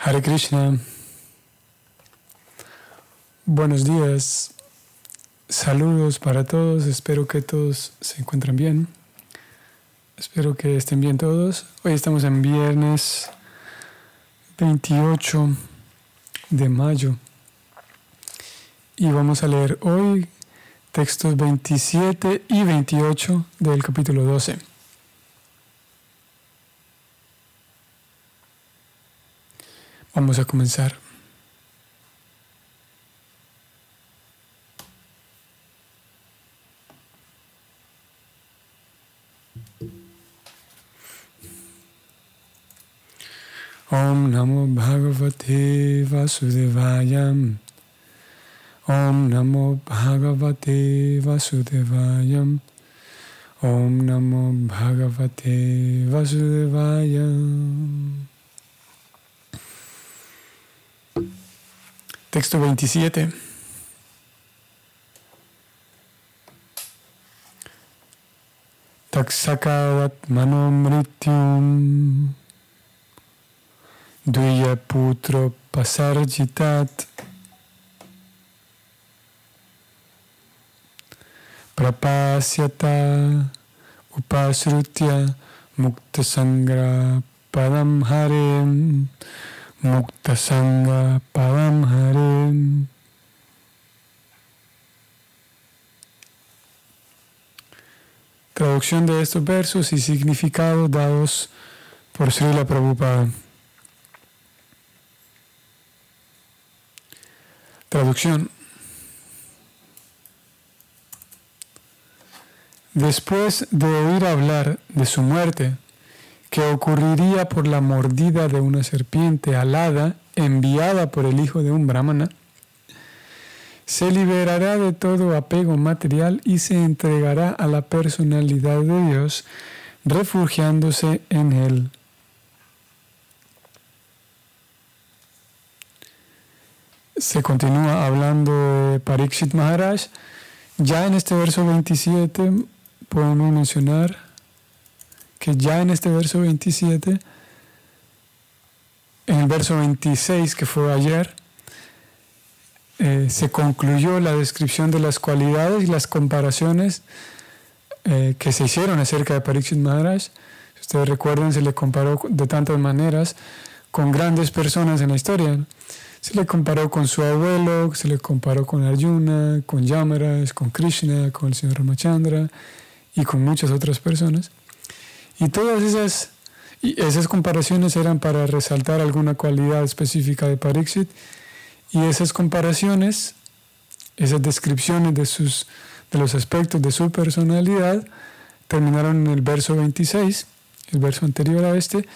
Hare Krishna. Buenos días. Saludos para todos. Espero que todos se encuentren bien. Espero que estén bien todos. Hoy estamos en viernes 28 de mayo. Y vamos a leer hoy textos 27 y 28 del capítulo 12. Vamos a comenzar. ओम नमो भगवते वासुदेवायम ओम नमो भगवते वासुदेवायम ओम नमो भगवते वासुदेवाय Texto 27. Taksakavat manomrityum. Dviya putro pasarjitat Prapasyata upasrutya mukta sangra padam harem Mukta Sangha Hare. Traducción de estos versos y significados dados por Srila Prabhupada. Traducción. Después de oír hablar de su muerte, que ocurriría por la mordida de una serpiente alada enviada por el hijo de un brahmana, se liberará de todo apego material y se entregará a la personalidad de Dios, refugiándose en él. Se continúa hablando de Parikshit Maharaj. Ya en este verso 27 podemos mencionar que ya en este verso 27, en el verso 26 que fue ayer, eh, se concluyó la descripción de las cualidades y las comparaciones eh, que se hicieron acerca de Pariksit Maharaj. Si ustedes recuerdan, se le comparó de tantas maneras con grandes personas en la historia. Se le comparó con su abuelo, se le comparó con Arjuna, con Yamaras, con Krishna, con el señor Ramachandra y con muchas otras personas. Y todas esas, esas comparaciones eran para resaltar alguna cualidad específica de Pariksit. Y esas comparaciones, esas descripciones de, sus, de los aspectos de su personalidad, terminaron en el verso 26, el verso anterior a este.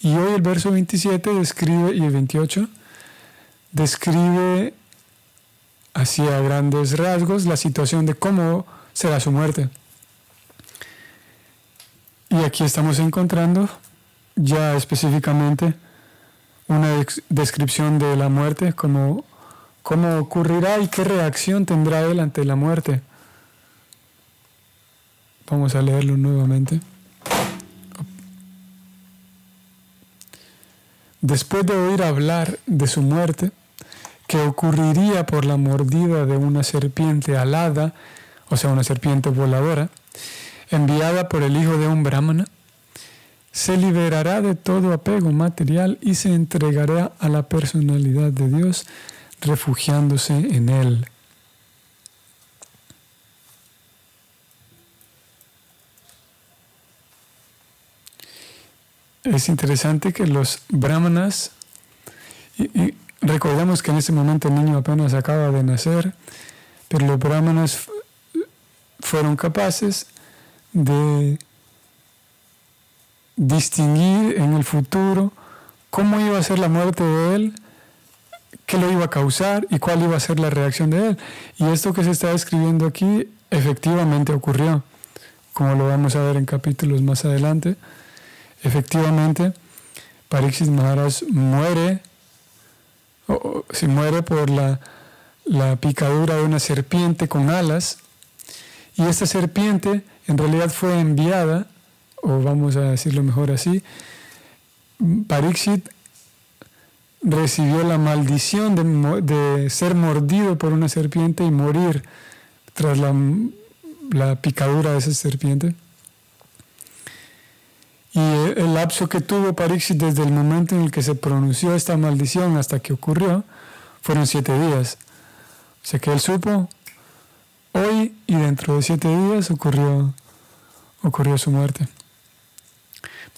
Y hoy el verso 27 describe, y el 28, describe así a grandes rasgos la situación de cómo será su muerte. Y aquí estamos encontrando ya específicamente una descripción de la muerte, cómo, cómo ocurrirá y qué reacción tendrá él ante la muerte. Vamos a leerlo nuevamente. Después de oír hablar de su muerte, que ocurriría por la mordida de una serpiente alada, o sea, una serpiente voladora, enviada por el hijo de un brahmana, se liberará de todo apego material y se entregará a la personalidad de Dios, refugiándose en Él. Es interesante que los brahmanas, y, recordamos que en ese momento el niño apenas acaba de nacer, pero los brahmanas fueron capaces de distinguir en el futuro cómo iba a ser la muerte de él, qué lo iba a causar y cuál iba a ser la reacción de él. Y esto que se está escribiendo aquí efectivamente ocurrió, como lo vamos a ver en capítulos más adelante. Efectivamente, Pariksit Maharaj muere, o, muere por la, la picadura de una serpiente con alas, y esta serpiente en realidad fue enviada, o vamos a decirlo mejor así, Pariksit recibió la maldición de, ser mordido por una serpiente y morir tras la, picadura de esa serpiente. Y el lapso que tuvo Pariksit desde el momento en el que se pronunció esta maldición hasta que ocurrió fueron siete días. O sea que él supo hoy y dentro de siete días ocurrió, ocurrió su muerte.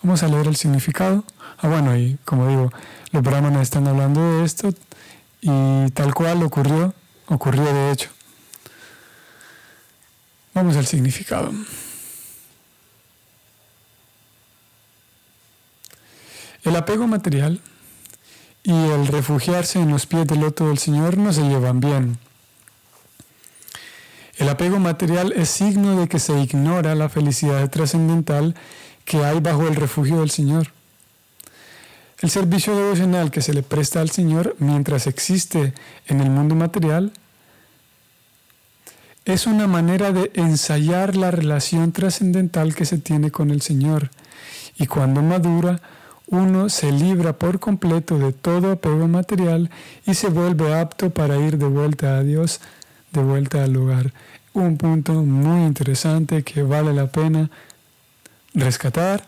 Vamos a leer el significado. Ah, bueno, y como digo, los brahmanes están hablando de esto y tal cual ocurrió, ocurrió de hecho. Vamos al significado. El apego material y el refugiarse en los pies del loto del Señor no se llevan bien. El apego material es signo de que se ignora la felicidad trascendental que hay bajo el refugio del Señor. El servicio devocional que se le presta al Señor mientras existe en el mundo material es una manera de ensayar la relación trascendental que se tiene con el Señor y cuando madura, uno se libra por completo de todo apego material y se vuelve apto para ir de vuelta a Dios, de vuelta al lugar. Un punto muy interesante que vale la pena rescatar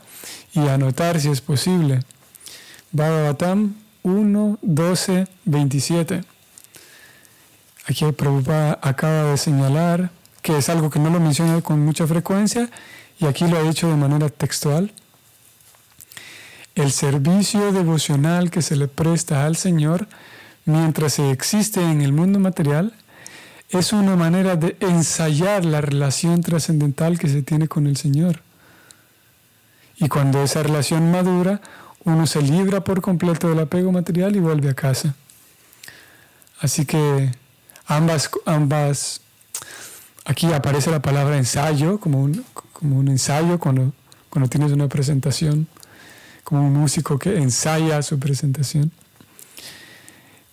y anotar si es posible. Bhagavatam 1, 12, 27. Aquí Prabhupada acaba de señalar que es algo que no lo menciona con mucha frecuencia y aquí lo ha dicho de manera textual. El servicio devocional que se le presta al Señor mientras se existe en el mundo material es una manera de ensayar la relación trascendental que se tiene con el Señor. Y cuando esa relación madura, uno se libra por completo del apego material y vuelve a casa. Así que ambas, ambas aquí aparece la palabra ensayo, como un, como un ensayo cuando, cuando tienes una presentación, como un músico que ensaya su presentación.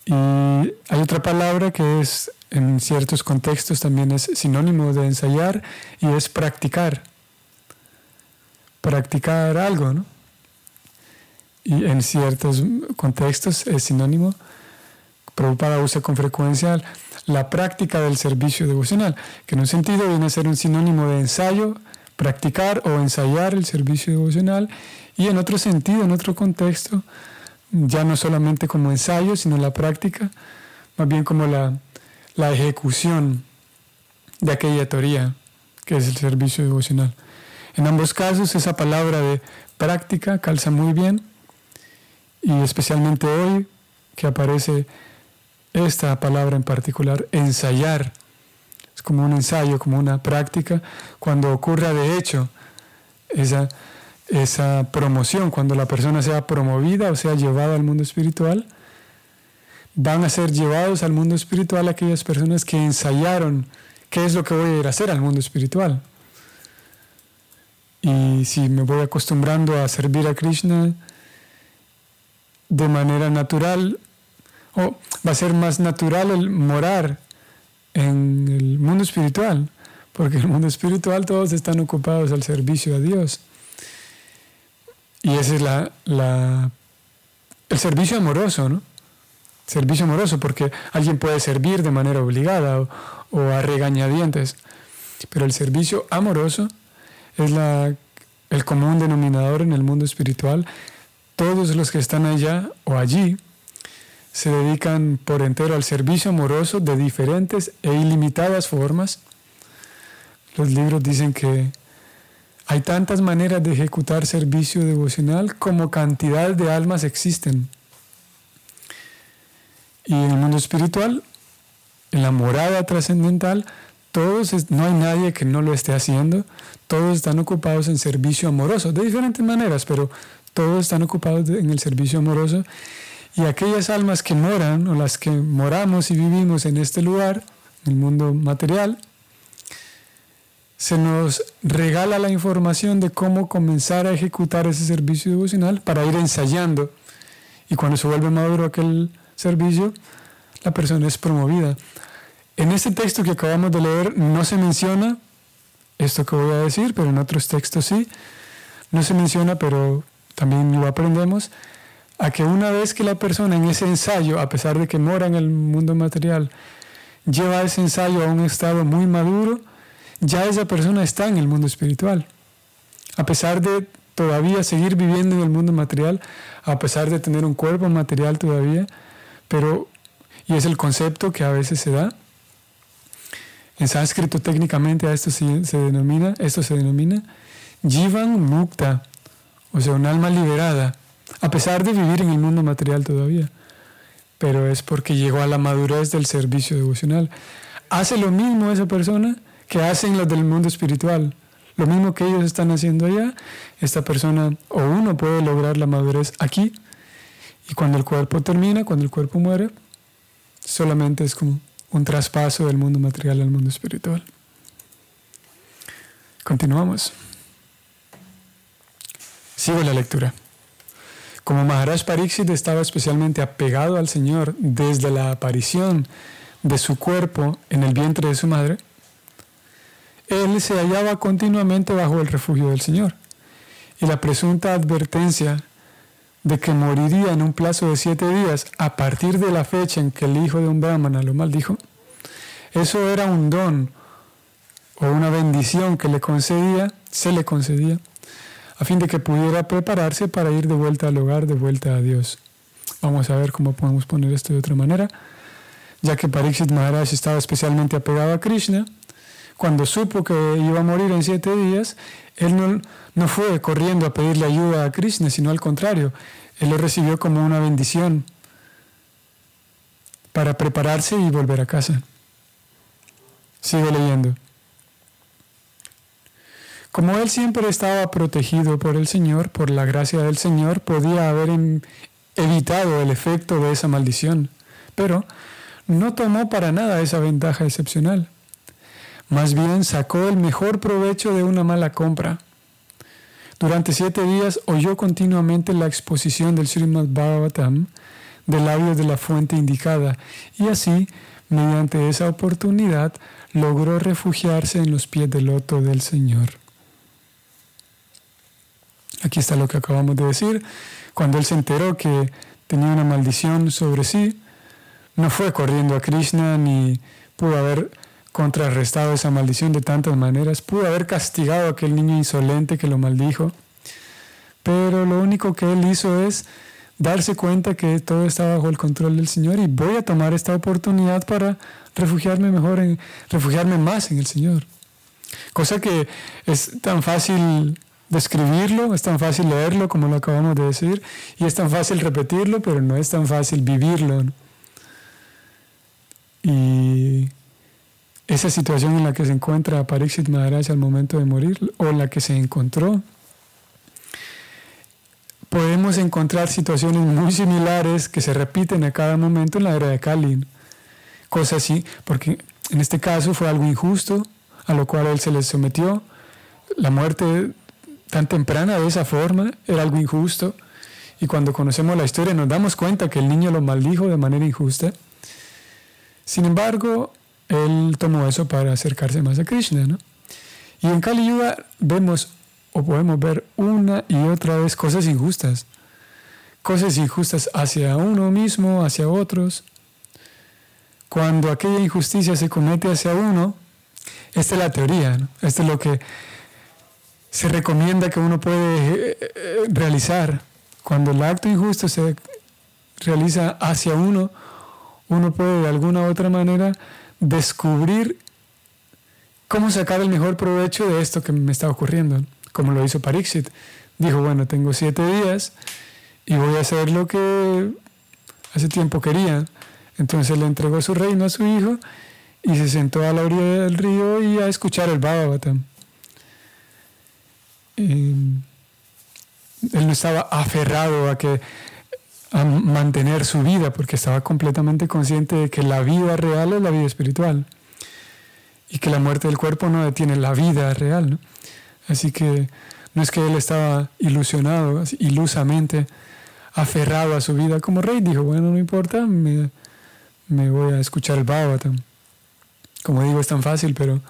Y hay otra palabra que es en ciertos contextos también es sinónimo de ensayar y es practicar practicar algo, ¿no? Y en ciertos contextos es sinónimo. Prabhupada usa con frecuencia la práctica del servicio devocional, que en un sentido viene a ser un sinónimo de ensayo, practicar o ensayar el servicio devocional, y en otro sentido, en otro contexto, ya no solamente como ensayo, sino la práctica, más bien como la, la ejecución de aquella teoría que es el servicio devocional. En ambos casos esa palabra de práctica calza muy bien y especialmente hoy que aparece esta palabra en particular, ensayar. Es como un ensayo, como una práctica, cuando ocurra de hecho esa, esa promoción, cuando la persona sea promovida o sea llevada al mundo espiritual, van a ser llevados al mundo espiritual aquellas personas que ensayaron qué es lo que voy a ir a hacer al mundo espiritual. Y si me voy acostumbrando a servir a Krishna de manera natural, o va a ser más natural el morar en el mundo espiritual, porque en el mundo espiritual todos están ocupados al servicio a Dios. Y ese es la, la, el servicio amoroso, ¿no? Servicio amoroso, porque alguien puede servir de manera obligada o, a regañadientes, pero el servicio amoroso es la, el común denominador en el mundo espiritual. Todos los que están allá o allí se dedican por entero al servicio amoroso de diferentes e ilimitadas formas. Los libros dicen que hay tantas maneras de ejecutar servicio devocional como cantidad de almas existen. Y en el mundo espiritual, en la morada trascendental, todos, no hay nadie que no lo esté haciendo, todos están ocupados en servicio amoroso, de diferentes maneras, pero todos están ocupados en el servicio amoroso. Y aquellas almas que moran o las que moramos y vivimos en este lugar, en el mundo material, se nos regala la información de cómo comenzar a ejecutar ese servicio devocional para ir ensayando. Y cuando se vuelve maduro aquel servicio, la persona es promovida. En este texto que acabamos de leer no se menciona esto que voy a decir, pero en otros textos sí. No se menciona, pero también lo aprendemos. a que una vez que la persona en ese ensayo, a pesar de que mora en el mundo material, lleva ese ensayo a un estado muy maduro, ya esa persona está en el mundo espiritual. A pesar de todavía seguir viviendo en el mundo material, a pesar de tener un cuerpo material todavía, pero, y es el concepto que a veces se da, en sánscrito técnicamente a esto se, denomina, esto se denomina Jivan Mukta, o sea, un alma liberada, a pesar de vivir en el mundo material todavía. Pero es porque llegó a la madurez del servicio devocional. Hace lo mismo esa persona que hacen los del mundo espiritual. Lo mismo que ellos están haciendo allá, esta persona o uno puede lograr la madurez aquí. Y cuando el cuerpo termina, cuando el cuerpo muere, solamente es como un traspaso del mundo material al mundo espiritual. Continuamos. Sigo la lectura. Como Maharaj Pariksit estaba especialmente apegado al Señor desde la aparición de su cuerpo en el vientre de su madre, él se hallaba continuamente bajo el refugio del Señor. Y la presunta advertencia de que moriría en un plazo de siete días a partir de la fecha en que el hijo de un brahmana lo maldijo, eso era un don o una bendición que le concedía, se le concedía, a fin de que pudiera prepararse para ir de vuelta al hogar, de vuelta a Dios. Vamos a ver cómo podemos poner esto de otra manera. Ya que Pariksit Maharaj estaba especialmente apegado a Krishna, cuando supo que iba a morir en siete días, él no, no fue corriendo a pedirle ayuda a Krishna, sino al contrario, él lo recibió como una bendición para prepararse y volver a casa. Sigo leyendo. Como él siempre estaba protegido por el Señor, por la gracia del Señor, podía haber evitado el efecto de esa maldición, pero no tomó para nada esa ventaja excepcional. Más bien sacó el mejor provecho de una mala compra. Durante siete días oyó continuamente la exposición del Srimad Bhagavatam del labios de la fuente indicada y así, mediante esa oportunidad, logró refugiarse en los pies del loto del Señor. Aquí está lo que acabamos de decir. Cuando él se enteró que tenía una maldición sobre sí, no fue corriendo a Krishna ni pudo haber contrarrestado esa maldición de tantas maneras, pudo haber castigado a aquel niño insolente que lo maldijo, pero lo único que él hizo es darse cuenta que todo está bajo el control del Señor y voy a tomar esta oportunidad para refugiarme mejor, en, refugiarme más en el Señor. Cosa que es tan fácil describirlo, es tan fácil leerlo como lo acabamos de decir, y es tan fácil repetirlo, pero no es tan fácil vivirlo. Y esa situación en la que se encuentra Pariksit Maharaj al momento de morir, o la que se encontró, podemos encontrar situaciones muy similares que se repiten a cada momento en la era de Kalin. Cosas así, porque en este caso fue algo injusto, a lo cual él se le sometió. La muerte tan temprana de esa forma era algo injusto. Y cuando conocemos la historia nos damos cuenta que el niño lo maldijo de manera injusta. Sin embargo, él tomó eso para acercarse más a Krishna. ¿no? Y en Kali Yuga vemos o podemos ver una y otra vez cosas injustas. Cosas injustas hacia uno mismo, hacia otros. Cuando aquella injusticia se comete hacia uno, esta es la teoría, ¿no? esto es lo que se recomienda que uno puede eh, eh, realizar. Cuando el acto injusto se realiza hacia uno, uno puede de alguna u otra manera descubrir cómo sacar el mejor provecho de esto que me está ocurriendo, como lo hizo Parixit. Dijo, bueno, tengo siete días y voy a hacer lo que hace tiempo quería. Entonces le entregó su reino a su hijo y se sentó a la orilla del río y a escuchar el Bhagavatam. él no estaba aferrado a que a mantener su vida porque estaba completamente consciente de que la vida real es la vida espiritual y que la muerte del cuerpo no detiene la vida real. Así que no es que él estaba ilusionado, ilusamente aferrado a su vida como rey, dijo, bueno, no importa, me, me voy a escuchar el Bhagavatam. Como digo, es tan fácil, pero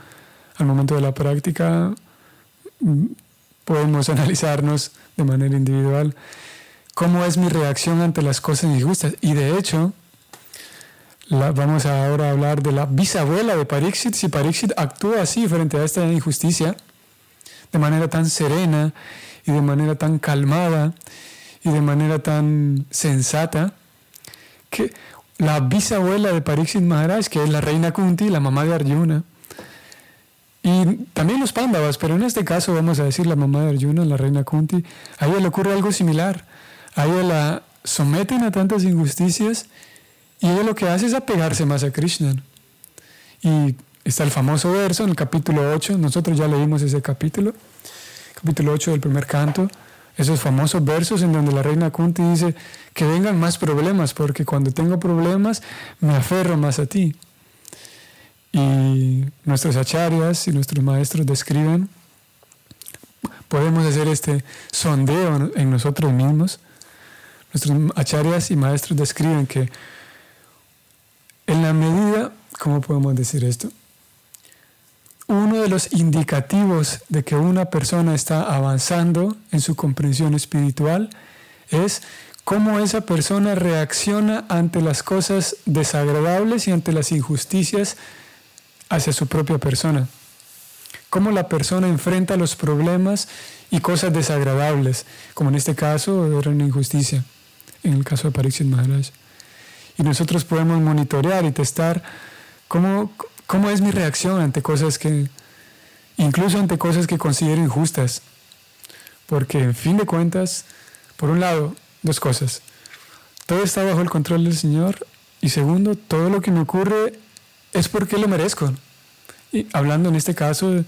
al momento de la práctica mm, podemos analizarnos de manera individual cómo es mi reacción ante las cosas injustas. Y de hecho, vamos ahora a hablar de la bisabuela de Pariksit. Si Pariksit actúa así frente a esta injusticia, de manera tan serena y de manera tan calmada y de manera tan sensata, que la bisabuela de Pariksit Maharaj, que es la reina Kunti, la mamá de Arjuna, y también los Pándavas, pero en este caso vamos a decir la mamá de Arjuna, la reina Kunti, a ella le ocurre algo similar. A ella la someten a tantas injusticias y ella lo que hace es apegarse más a Krishna. Y está el famoso verso en el capítulo 8, nosotros ya leímos ese capítulo, capítulo 8 del primer canto, esos famosos versos en donde la reina Kunti dice que vengan más problemas, porque cuando tengo problemas me aferro más a ti. Y nuestros acharyas y nuestros maestros describen, podemos hacer este sondeo en nosotros mismos. Nuestros acharyas y maestros describen que en la medida, ¿cómo podemos decir esto? Uno de los indicativos de que una persona está avanzando en su comprensión espiritual es cómo esa persona reacciona ante las cosas desagradables y ante las injusticias hacia su propia persona. Cómo la persona enfrenta los problemas y cosas desagradables, como en este caso era una injusticia, en el caso de Pariksit Maharaj. Y nosotros podemos monitorear y testar cómo, cómo es mi reacción ante cosas que, incluso ante cosas que considero injustas. Porque en fin de cuentas, por un lado, dos cosas. Todo está bajo el control del Señor y segundo, todo lo que me ocurre es porque lo merezco. Hablando en este caso de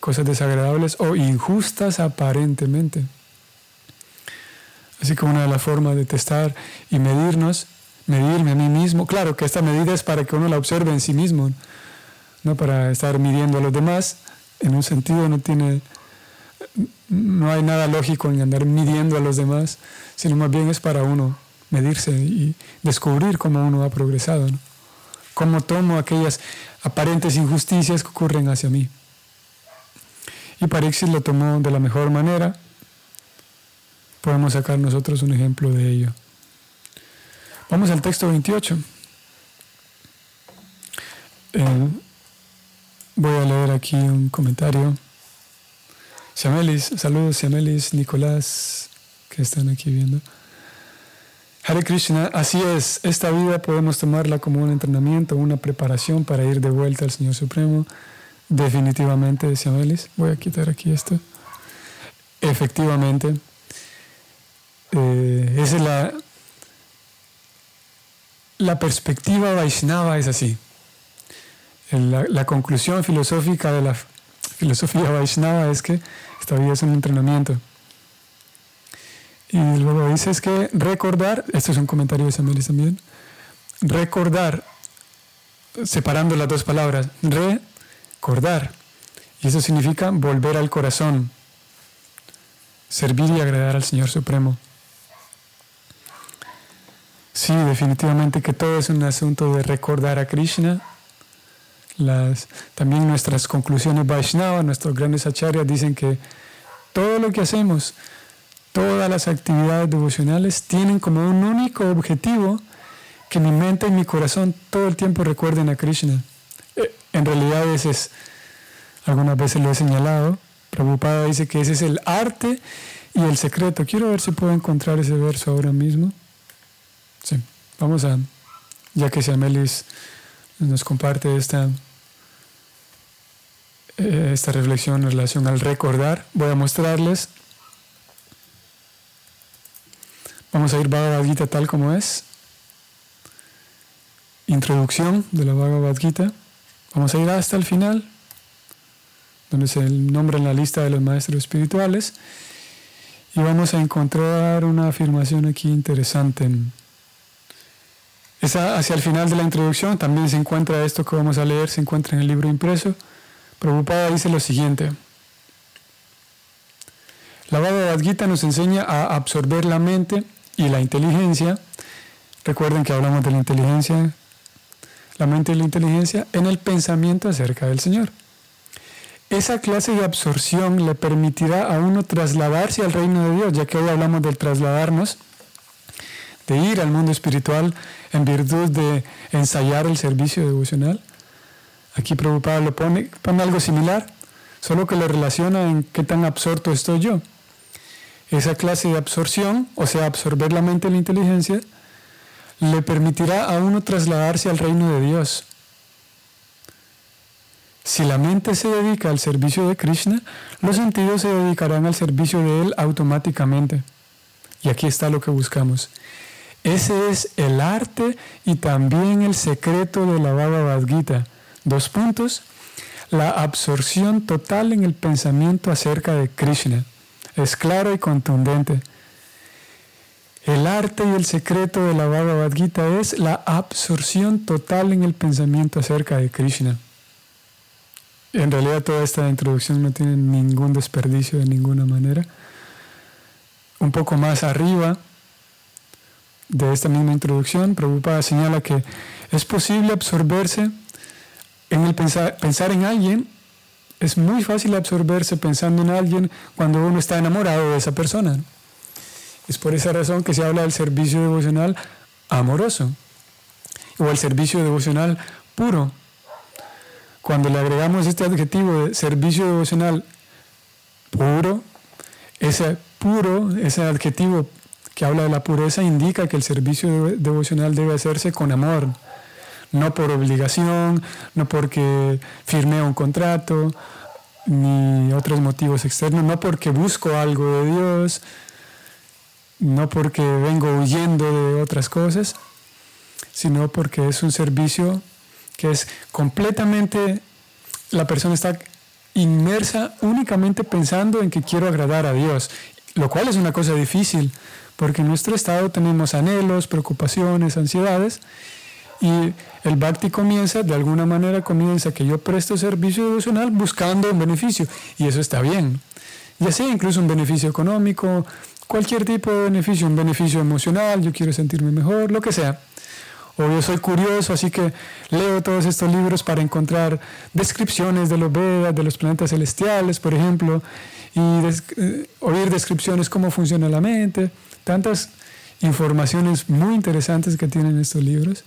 cosas desagradables o injustas aparentemente. Así que una de las formas de testar y medirnos, medirme a mí mismo, claro que esta medida es para que uno la observe en sí mismo, no para estar midiendo a los demás, en un sentido no tiene, no hay nada lógico en andar midiendo a los demás, sino más bien es para uno medirse y descubrir cómo uno ha progresado. cómo tomo aquellas aparentes injusticias que ocurren hacia mí. Y Parixis lo tomó de la mejor manera. Podemos sacar nosotros un ejemplo de ello. Vamos al texto 28. Eh, voy a leer aquí un comentario. Siamelis, saludos Siamelis, Nicolás, que están aquí viendo. Hare Krishna, así es, esta vida podemos tomarla como un entrenamiento, una preparación para ir de vuelta al Señor Supremo. Definitivamente, decía Melis, voy a quitar aquí esto. Efectivamente, eh, esa es la, la perspectiva Vaishnava, es así. La, conclusión filosófica de la filosofía Vaishnava es que esta vida es un entrenamiento. Y luego dices que recordar, esto es un comentario de Samuel también, recordar, separando las dos palabras, recordar. Y eso significa volver al corazón, servir y agradar al Señor Supremo. Sí, definitivamente que todo es un asunto de recordar a Krishna. También nuestras conclusiones Vaishnava, nuestros grandes acharyas dicen que todo lo que hacemos Todas las actividades devocionales tienen como un único objetivo que mi mente y mi corazón todo el tiempo recuerden a Krishna. Eh, en realidad ese es, algunas veces lo he señalado, Prabhupada dice que ese es el arte y el secreto. Quiero ver si puedo encontrar ese verso ahora mismo. Sí, vamos a, ya que Siamelis nos comparte esta, eh, esta reflexión en relación al recordar, voy a mostrarles Vamos a ir Bhagavad Gita tal como es. Introducción de la Bhagavad Gita. Vamos a ir hasta el final, donde se nombra en la lista de los maestros espirituales. Y vamos a encontrar una afirmación aquí interesante. Hacia el final de la introducción también se encuentra esto que vamos a leer, se encuentra en el libro impreso. Prabhupada dice lo siguiente. La Bhagavad Gita nos enseña a absorber la mente y la inteligencia, recuerden que hablamos de la inteligencia, la mente y la inteligencia, en el pensamiento acerca del Señor. Esa clase de absorción le permitirá a uno trasladarse al reino de Dios, ya que hoy hablamos del trasladarnos. De ir al mundo espiritual en virtud de ensayar el servicio devocional. Aquí Prabhupada lo pone, pone algo similar, solo que lo relaciona en qué tan absorto estoy yo. Esa clase de absorción, o sea, absorber la mente y la inteligencia, le permitirá a uno trasladarse al reino de Dios. Si la mente se dedica al servicio de Krishna, los sentidos se dedicarán al servicio de Él automáticamente. Y aquí está lo que buscamos. Ese es el arte y también el secreto de la Bhagavad Gita. Dos puntos. La absorción total en el pensamiento acerca de Krishna. Es claro y contundente. El arte y el secreto de la Bhagavad Gita es la absorción total en el pensamiento acerca de Krishna. En realidad toda esta introducción no tiene ningún desperdicio de ninguna manera. Un poco más arriba de esta misma introducción, Prabhupada señala que es posible absorberse en el pensar, pensar en alguien. Es muy fácil absorberse pensando en alguien cuando uno está enamorado de esa persona. Es por esa razón que se habla del servicio devocional amoroso o el servicio devocional puro. Cuando le agregamos este adjetivo de servicio devocional puro, ese puro, ese adjetivo que habla de la pureza indica que el servicio devocional debe hacerse con amor, no por obligación, no porque firmé un contrato, ni otros motivos externos, no porque busco algo de Dios, no porque vengo huyendo de otras cosas, sino porque es un servicio que es completamente, la persona está inmersa únicamente pensando en que quiero agradar a Dios, lo cual es una cosa difícil, porque en nuestro estado tenemos anhelos, preocupaciones, ansiedades, y el bhakti comienza, de alguna manera comienza que yo presto servicio devocional buscando un beneficio, y eso está bien, ya sea incluso un beneficio económico, cualquier tipo de beneficio, un beneficio emocional, yo quiero sentirme mejor, lo que sea. O yo soy curioso, así que leo todos estos libros para encontrar descripciones de los Vedas, de los planetas celestiales, por ejemplo, y eh, oír descripciones cómo funciona la mente, tantas informaciones muy interesantes que tienen estos libros.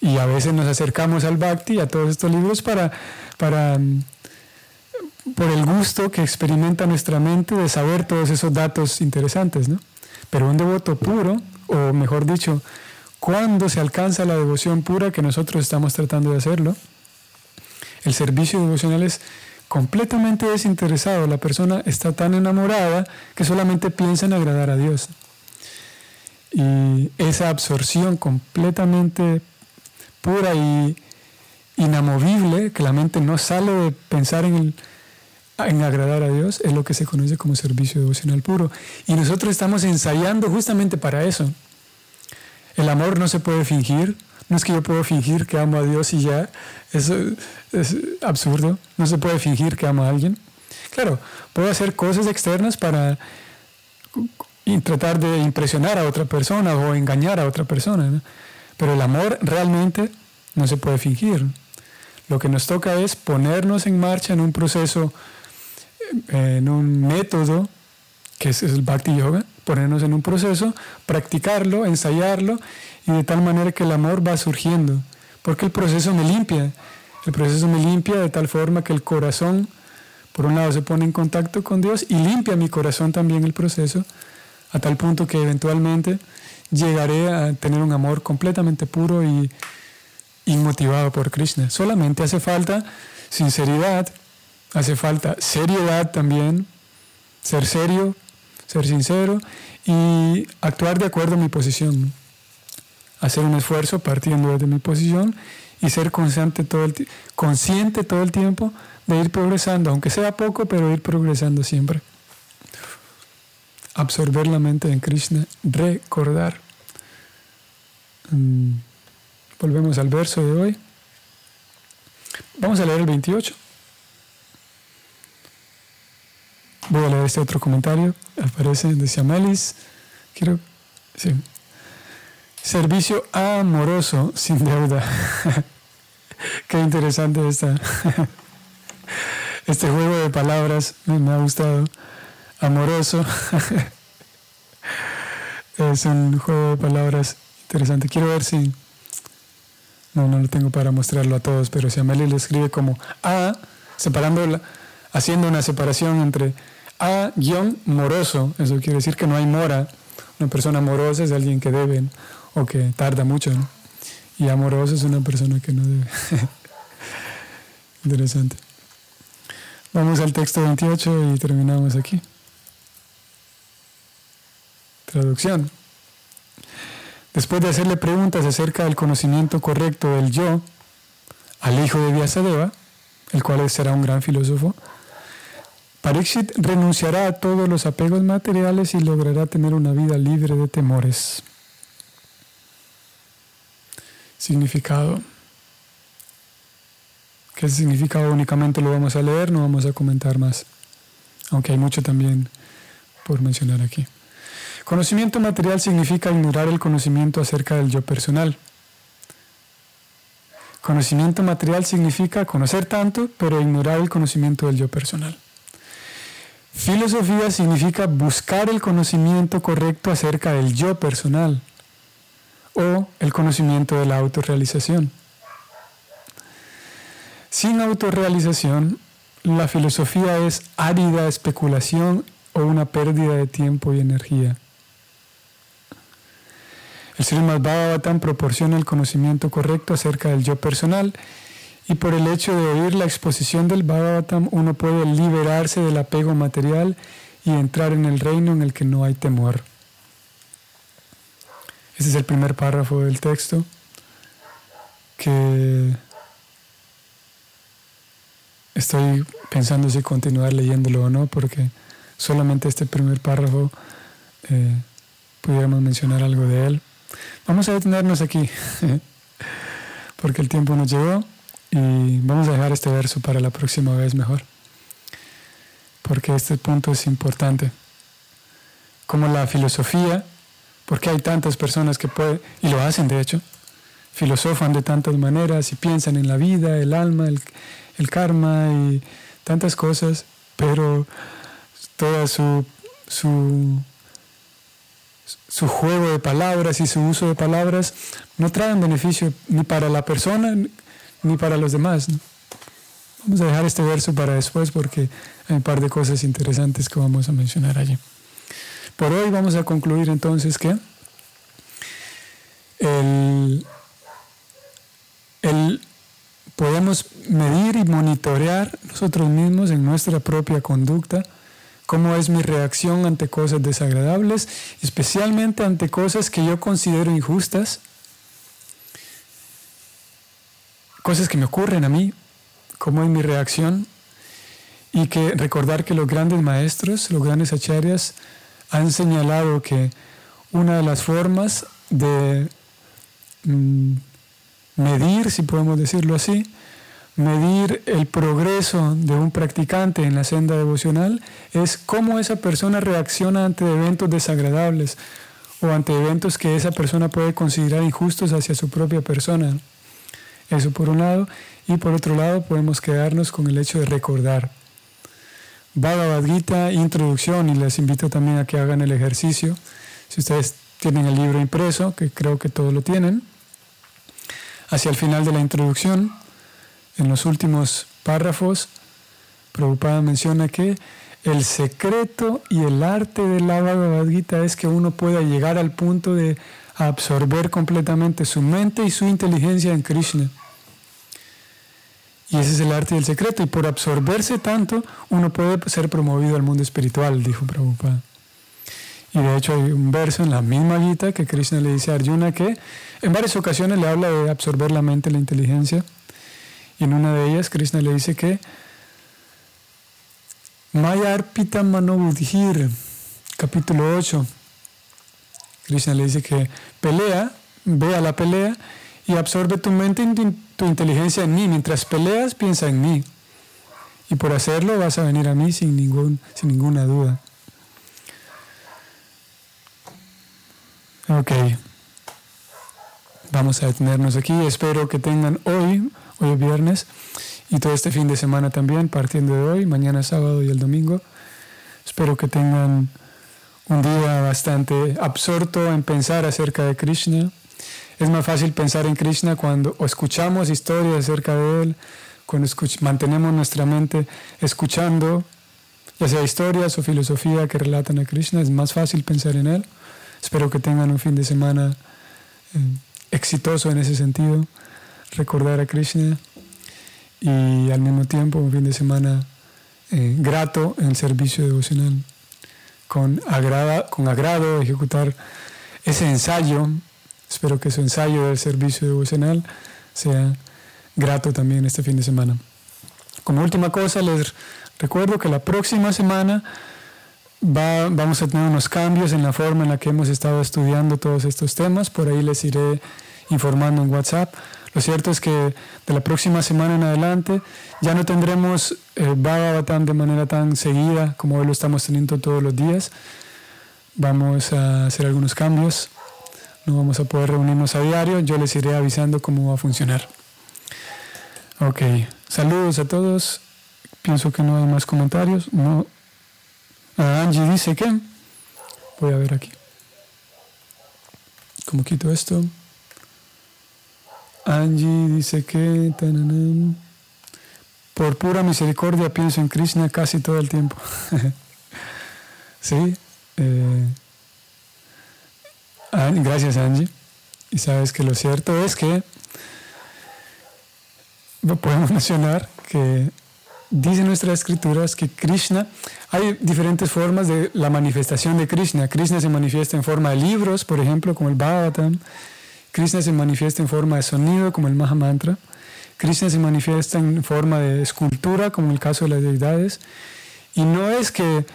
Y a veces nos acercamos al Bhakti, a todos estos libros, para, para mm, por el gusto que experimenta nuestra mente de saber todos esos datos interesantes, ¿no? Pero un devoto puro, o mejor dicho, cuando se alcanza la devoción pura que nosotros estamos tratando de hacerlo, el servicio devocional es completamente desinteresado. La persona está tan enamorada que solamente piensa en agradar a Dios. Y esa absorción completamente pura y inamovible, que la mente no sale de pensar en en agradar a Dios es lo que se conoce como servicio devocional puro. Y nosotros estamos ensayando justamente para eso. El amor no se puede fingir. No es que yo puedo fingir que amo a Dios y ya. Eso es absurdo. No se puede fingir que amo a alguien. Claro, puedo hacer cosas externas para tratar de impresionar a otra persona o engañar a otra persona. Pero el amor realmente no se puede fingir. Lo que nos toca es ponernos en marcha en un proceso en un método que es el Bhakti Yoga, ponernos en un proceso, practicarlo, ensayarlo y de tal manera que el amor va surgiendo. Porque el proceso me limpia. El proceso me limpia de tal forma que el corazón, por un lado, se pone en contacto con Dios y limpia mi corazón también el proceso, a tal punto que eventualmente llegaré a tener un amor completamente puro y inmotivado por Krishna. Solamente hace falta sinceridad, Hace falta seriedad también, ser serio, ser sincero y actuar de acuerdo a mi posición. Hacer un esfuerzo partiendo de mi posición y ser consciente todo, el consciente todo el tiempo de ir progresando, aunque sea poco, pero ir progresando siempre. Absorber la mente en Krishna, recordar. Mm, volvemos al verso de hoy. Vamos a leer el 28. Voy a leer este otro comentario. Aparece, decía Melis. Quiero. Sí. Servicio amoroso sin deuda. Qué interesante esta, este juego de palabras. Me, ha gustado. Amoroso. Es un juego de palabras interesante. Quiero ver si... No, no lo tengo para mostrarlo a todos, pero si Amelia lo escribe como A, separando, haciendo una separación entre A-moroso, eso quiere decir que no hay mora. Una persona amorosa es alguien que debe o que tarda mucho, Y amoroso es una persona que no debe. Interesante. Vamos al texto 28 y terminamos aquí. Traducción. Después de hacerle preguntas acerca del conocimiento correcto del yo al hijo de Vyasadeva, el cual será un gran filósofo, Pariksit renunciará a todos los apegos materiales y logrará tener una vida libre de temores. Significado. ¿Qué significado únicamente lo vamos a leer? No vamos a comentar más, aunque hay mucho también por mencionar aquí. Conocimiento material significa ignorar el conocimiento acerca del yo personal. Conocimiento material significa conocer tanto, pero ignorar el conocimiento del yo personal. Filosofía significa buscar el conocimiento correcto acerca del yo personal o el conocimiento de la autorrealización. Sin autorrealización, la filosofía es árida especulación o una pérdida de tiempo y energía. El Srimad Bhagavatam proporciona el conocimiento correcto acerca del yo personal y por el hecho de oír la exposición del Bhagavatam uno puede liberarse del apego material y entrar en el reino en el que no hay temor. Este es el primer párrafo del texto que estoy pensando si continuar leyéndolo o no, porque solamente este primer párrafo eh, pudiéramos mencionar algo de él. Vamos a detenernos aquí, porque el tiempo nos llegó y vamos a dejar este verso para la próxima vez mejor, porque este punto es importante. Como la filosofía, porque hay tantas personas que pueden, y lo hacen de hecho, filosofan de tantas maneras y piensan en la vida, el alma, el, el karma y tantas cosas, pero toda su, su su juego de palabras y su uso de palabras no traen beneficio ni para la persona ni para los demás. Vamos a dejar este verso para después porque hay un par de cosas interesantes que vamos a mencionar allí. Por hoy vamos a concluir entonces que el, el, podemos medir y monitorear nosotros mismos en nuestra propia conducta cómo es mi reacción ante cosas desagradables, especialmente ante cosas que yo considero injustas, cosas que me ocurren a mí, cómo es mi reacción, y que recordar que los grandes maestros, los grandes acharyas, han señalado que una de las formas de mm, medir, si podemos decirlo así, medir el progreso de un practicante en la senda devocional es cómo esa persona reacciona ante eventos desagradables o ante eventos que esa persona puede considerar injustos hacia su propia persona. Eso por un lado. Y por otro lado podemos quedarnos con el hecho de recordar. Bhagavad Gita, introducción, y les invito también a que hagan el ejercicio. Si ustedes tienen el libro impreso, que creo que todos lo tienen, hacia el final de la introducción, en los últimos párrafos, Prabhupada menciona que el secreto y el arte del Bhagavad Gita es que uno pueda llegar al punto de absorber completamente su mente y su inteligencia en Krishna. Y ese es el arte y el secreto. Y por absorberse tanto, uno puede ser promovido al mundo espiritual, dijo Prabhupada. Y de hecho hay un verso en la misma Gita que Krishna le dice a Arjuna que en varias ocasiones le habla de absorber la mente, la inteligencia. Y en una de ellas, Krishna le dice que Maya Arpita Manobudhir, capítulo 8. Krishna le dice que pelea, ve a la pelea y absorbe tu mente tu inteligencia en mí. Mientras peleas, piensa en mí. Y por hacerlo vas a venir a mí sin, ningún, sin ninguna duda. Ok. Vamos a detenernos aquí. Espero que tengan hoy hoy es viernes y todo este fin de semana también, partiendo de hoy, mañana sábado y el domingo. Espero que tengan un día bastante absorto en pensar acerca de Krishna. Es más fácil pensar en Krishna cuando escuchamos historias acerca de Él, cuando mantenemos nuestra mente escuchando, ya sea historias o filosofía que relatan a Krishna, es más fácil pensar en Él. Espero que tengan un fin de semana eh, exitoso en ese sentido, recordar a Krishna y al mismo tiempo un fin de semana eh, grato en el servicio devocional, con, agrada, con agrado ejecutar ese ensayo. Espero que su ensayo del servicio devocional sea grato también este fin de semana. Como última cosa, les recuerdo que la próxima semana va, vamos a tener unos cambios en la forma en la que hemos estado estudiando todos estos temas. Por ahí les iré informando en WhatsApp. Lo cierto es que de la próxima semana en adelante ya no tendremos eh, Bhagavatam de manera tan seguida como hoy lo estamos teniendo todos los días. Vamos a hacer algunos cambios. No vamos a poder reunirnos a diario. Yo les iré avisando cómo va a funcionar. Ok, saludos a todos. Pienso que no hay más comentarios. No. Ah, Angie dice que. Voy a ver aquí. ¿Cómo quito esto? Angie dice que por pura misericordia pienso en Krishna casi todo el tiempo. sí. Eh, gracias Angie. Y sabes que lo cierto es que podemos mencionar que dice nuestras escrituras que Krishna, hay diferentes formas de la manifestación de Krishna. Krishna se manifiesta en forma de libros, por ejemplo, como el Bhagavatam. Krishna se manifiesta en forma de sonido, como el Mahamantra. Krishna se manifiesta en forma de escultura, como el caso de las deidades. Y no es que,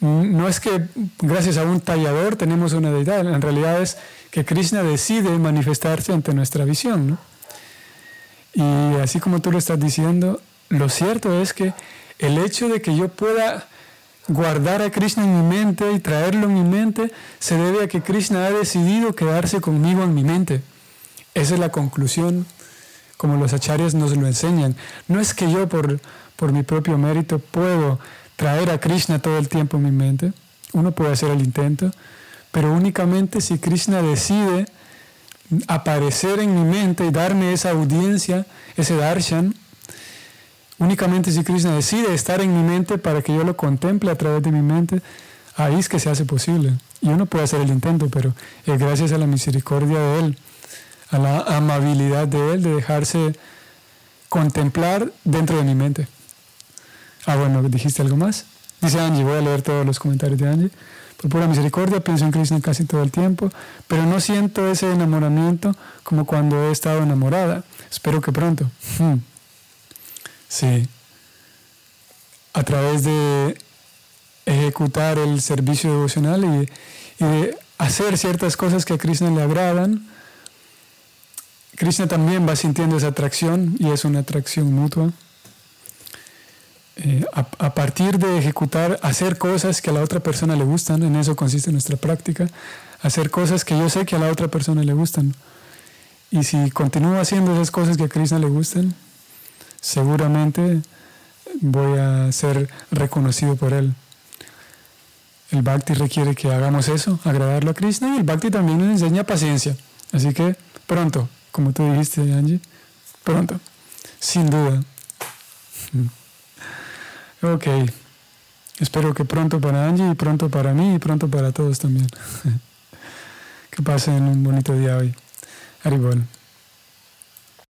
no es que gracias a un tallador tenemos una deidad, en realidad es que Krishna decide manifestarse ante nuestra visión. Y así como tú lo estás diciendo, lo cierto es que el hecho de que yo pueda guardar a Krishna en mi mente y traerlo en mi mente se debe a que Krishna ha decidido quedarse conmigo en mi mente. Esa es la conclusión, como los acharyas nos lo enseñan. No es que yo por, por mi propio mérito puedo traer a Krishna todo el tiempo en mi mente. Uno puede hacer el intento, pero únicamente si Krishna decide aparecer en mi mente y darme esa audiencia, ese darshan, Únicamente si Krishna decide estar en mi mente para que yo lo contemple a través de mi mente, ahí es que se hace posible. Y uno puede hacer el intento, pero es gracias a la misericordia de Él, a la amabilidad de Él, de dejarse contemplar dentro de mi mente. Ah, bueno, ¿dijiste algo más? Dice Angie, voy a leer todos los comentarios de Angie. Por pura misericordia pienso en Krishna casi todo el tiempo, pero no siento ese enamoramiento como cuando he estado enamorada. Espero que pronto. Hmm. Sí. A través de ejecutar el servicio devocional y, de hacer ciertas cosas que a Krishna le agradan, Krishna también va sintiendo esa atracción y es una atracción mutua. Eh, a, partir de ejecutar, hacer cosas que a la otra persona le gustan, en eso consiste nuestra práctica, hacer cosas que yo sé que a la otra persona le gustan. Y si continúo haciendo esas cosas que a Krishna le gustan, seguramente voy a ser reconocido por Él. El Bhakti requiere que hagamos eso, agradarlo a Krishna, y el Bhakti también nos enseña paciencia. Así que pronto, como tú dijiste, Angie, pronto, sin duda. Ok, espero que pronto para Angie y pronto para mí y pronto para todos también. que pasen un bonito día hoy. Haribol.